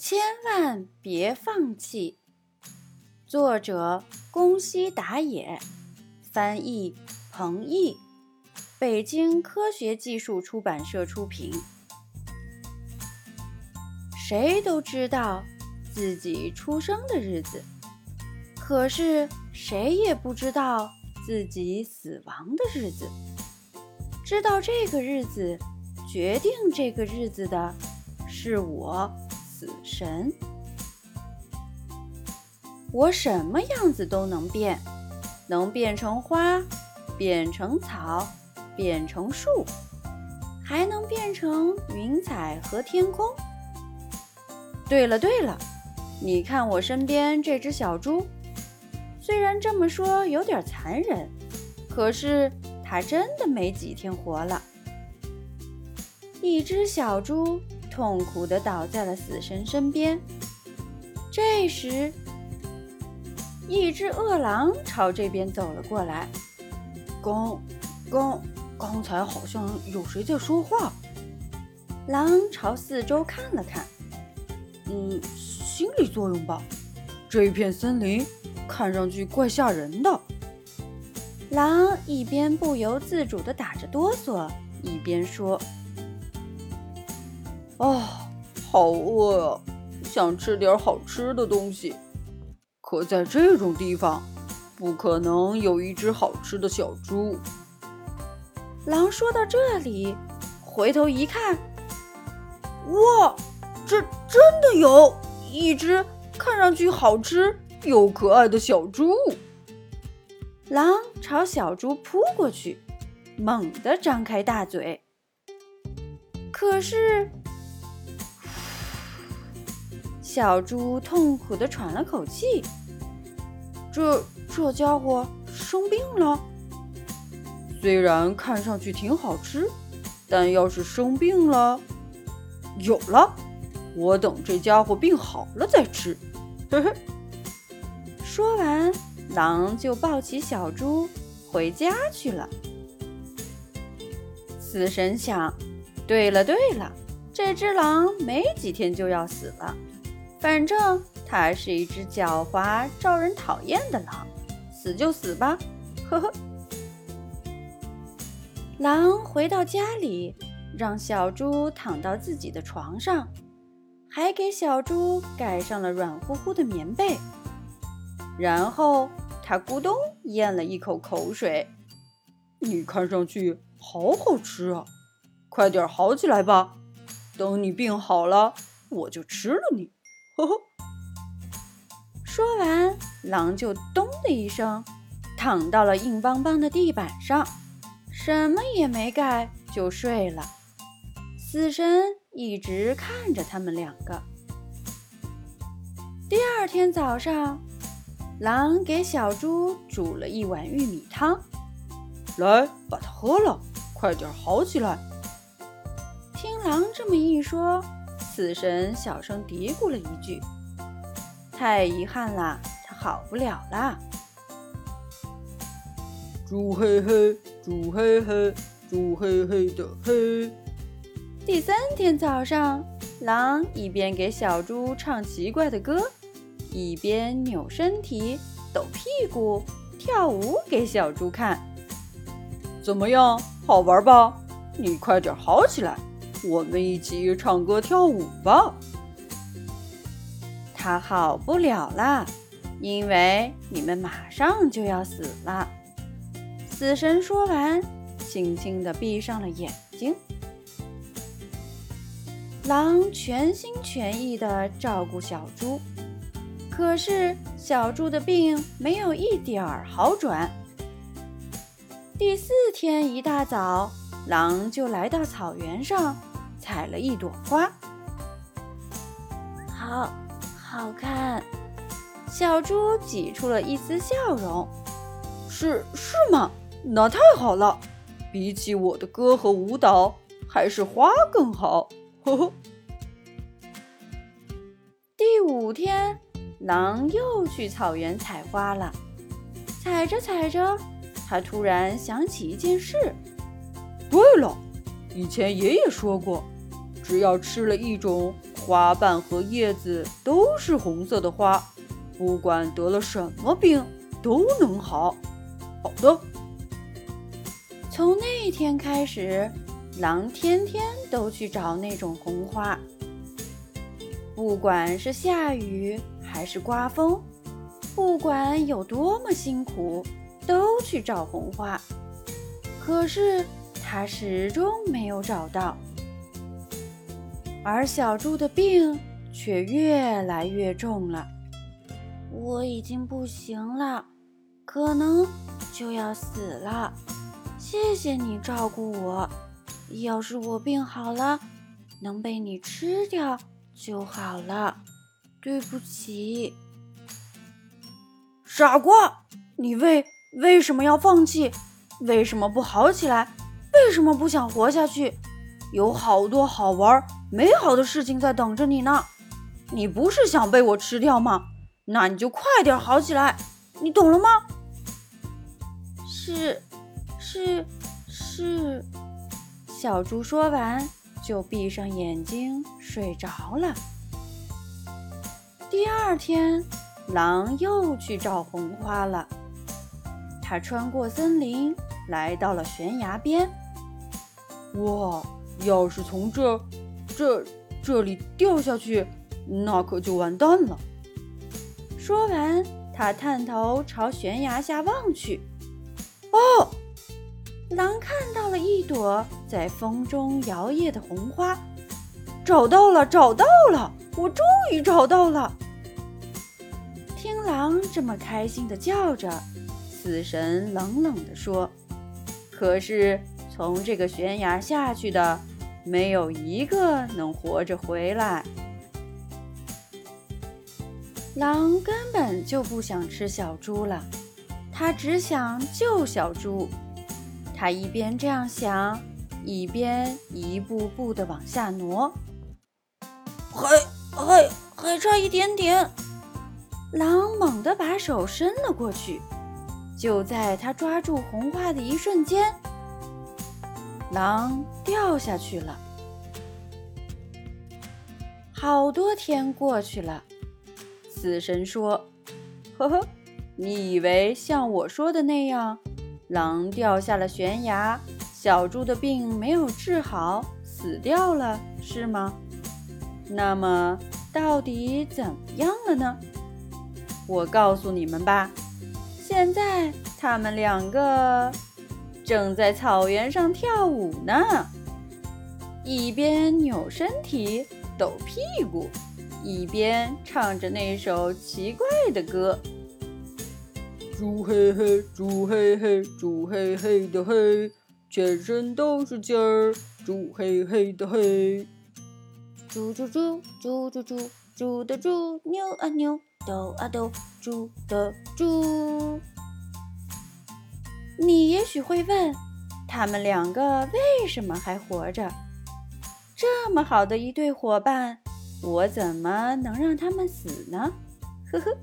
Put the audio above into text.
千万别放弃。作者：宫西达也，翻译：彭毅，北京科学技术出版社出品。谁都知道自己出生的日子，可是谁也不知道自己死亡的日子。知道这个日子，决定这个日子的是我，死神。我什么样子都能变，能变成花，变成草，变成树，还能变成云彩和天空。对了对了，你看我身边这只小猪，虽然这么说有点残忍，可是它真的没几天活了。一只小猪痛苦地倒在了死神身边。这时，一只饿狼朝这边走了过来。刚，刚，刚才好像有谁在说话。狼朝四周看了看。嗯，心理作用吧。这一片森林看上去怪吓人的。狼一边不由自主地打着哆嗦，一边说：“啊，好饿啊，想吃点好吃的东西。可在这种地方，不可能有一只好吃的小猪。”狼说到这里，回头一看，哇！这真的有一只看上去好吃又可爱的小猪。狼朝小猪扑过去，猛地张开大嘴。可是，小猪痛苦地喘了口气。这这家伙生病了。虽然看上去挺好吃，但要是生病了，有了。我等这家伙病好了再吃。嘿嘿。说完，狼就抱起小猪回家去了。死神想：对了对了，这只狼没几天就要死了，反正它是一只狡猾、招人讨厌的狼，死就死吧。呵呵。狼回到家里，让小猪躺到自己的床上。还给小猪盖上了软乎乎的棉被，然后他咕咚咽了一口口水。你看上去好好吃啊，快点好起来吧！等你病好了，我就吃了你。呵呵。说完，狼就咚的一声躺到了硬邦邦的地板上，什么也没盖就睡了。死神。一直看着他们两个。第二天早上，狼给小猪煮了一碗玉米汤，来，把它喝了，快点好起来。听狼这么一说，死神小声嘀咕了一句：“太遗憾了，他好不了了。”猪嘿嘿，猪嘿嘿，猪嘿嘿的嘿。第三天早上，狼一边给小猪唱奇怪的歌，一边扭身体、抖屁股、跳舞给小猪看。怎么样，好玩吧？你快点好起来，我们一起唱歌跳舞吧。他好不了了，因为你们马上就要死了。死神说完，轻轻地闭上了眼睛。狼全心全意地照顾小猪，可是小猪的病没有一点儿好转。第四天一大早，狼就来到草原上，采了一朵花。好，好看。小猪挤出了一丝笑容。是是吗？那太好了，比起我的歌和舞蹈，还是花更好。呵呵。第五天，狼又去草原采花了。采着采着，他突然想起一件事。对了，以前爷爷说过，只要吃了一种花瓣和叶子都是红色的花，不管得了什么病都能好。好的。从那天开始，狼天天都去找那种红花，不管是下雨还是刮风，不管有多么辛苦，都去找红花。可是他始终没有找到。而小猪的病却越来越重了，我已经不行了，可能就要死了。谢谢你照顾我，要是我病好了，能被你吃掉就好了。对不起，傻瓜，你为为什么要放弃？为什么不好起来？为什么不想活下去？有好多好玩、美好的事情在等着你呢。你不是想被我吃掉吗？那你就快点好起来，你懂了吗？是，是，是。小猪说完，就闭上眼睛睡着了。第二天，狼又去找红花了。他穿过森林，来到了悬崖边。哇！要是从这、这、这里掉下去，那可就完蛋了。说完，他探头朝悬崖下望去。哦，狼看到了一朵在风中摇曳的红花，找到了，找到了！我终于找到了！听狼这么开心的叫着，死神冷冷地说：“可是……”从这个悬崖下去的，没有一个能活着回来。狼根本就不想吃小猪了，他只想救小猪。他一边这样想，一边一步步的往下挪。还还还差一点点！狼猛地把手伸了过去，就在他抓住红花的一瞬间。狼掉下去了。好多天过去了，死神说：“呵呵，你以为像我说的那样，狼掉下了悬崖，小猪的病没有治好，死掉了是吗？那么到底怎么样了呢？我告诉你们吧，现在他们两个……”正在草原上跳舞呢，一边扭身体、抖屁股，一边唱着那首奇怪的歌：“猪嘿嘿，猪嘿嘿，猪嘿嘿的嘿，全身都是劲儿，猪嘿嘿的嘿。”猪猪猪猪猪猪猪的猪，扭啊扭，抖啊抖，猪的猪。也许会问，他们两个为什么还活着？这么好的一对伙伴，我怎么能让他们死呢？呵呵。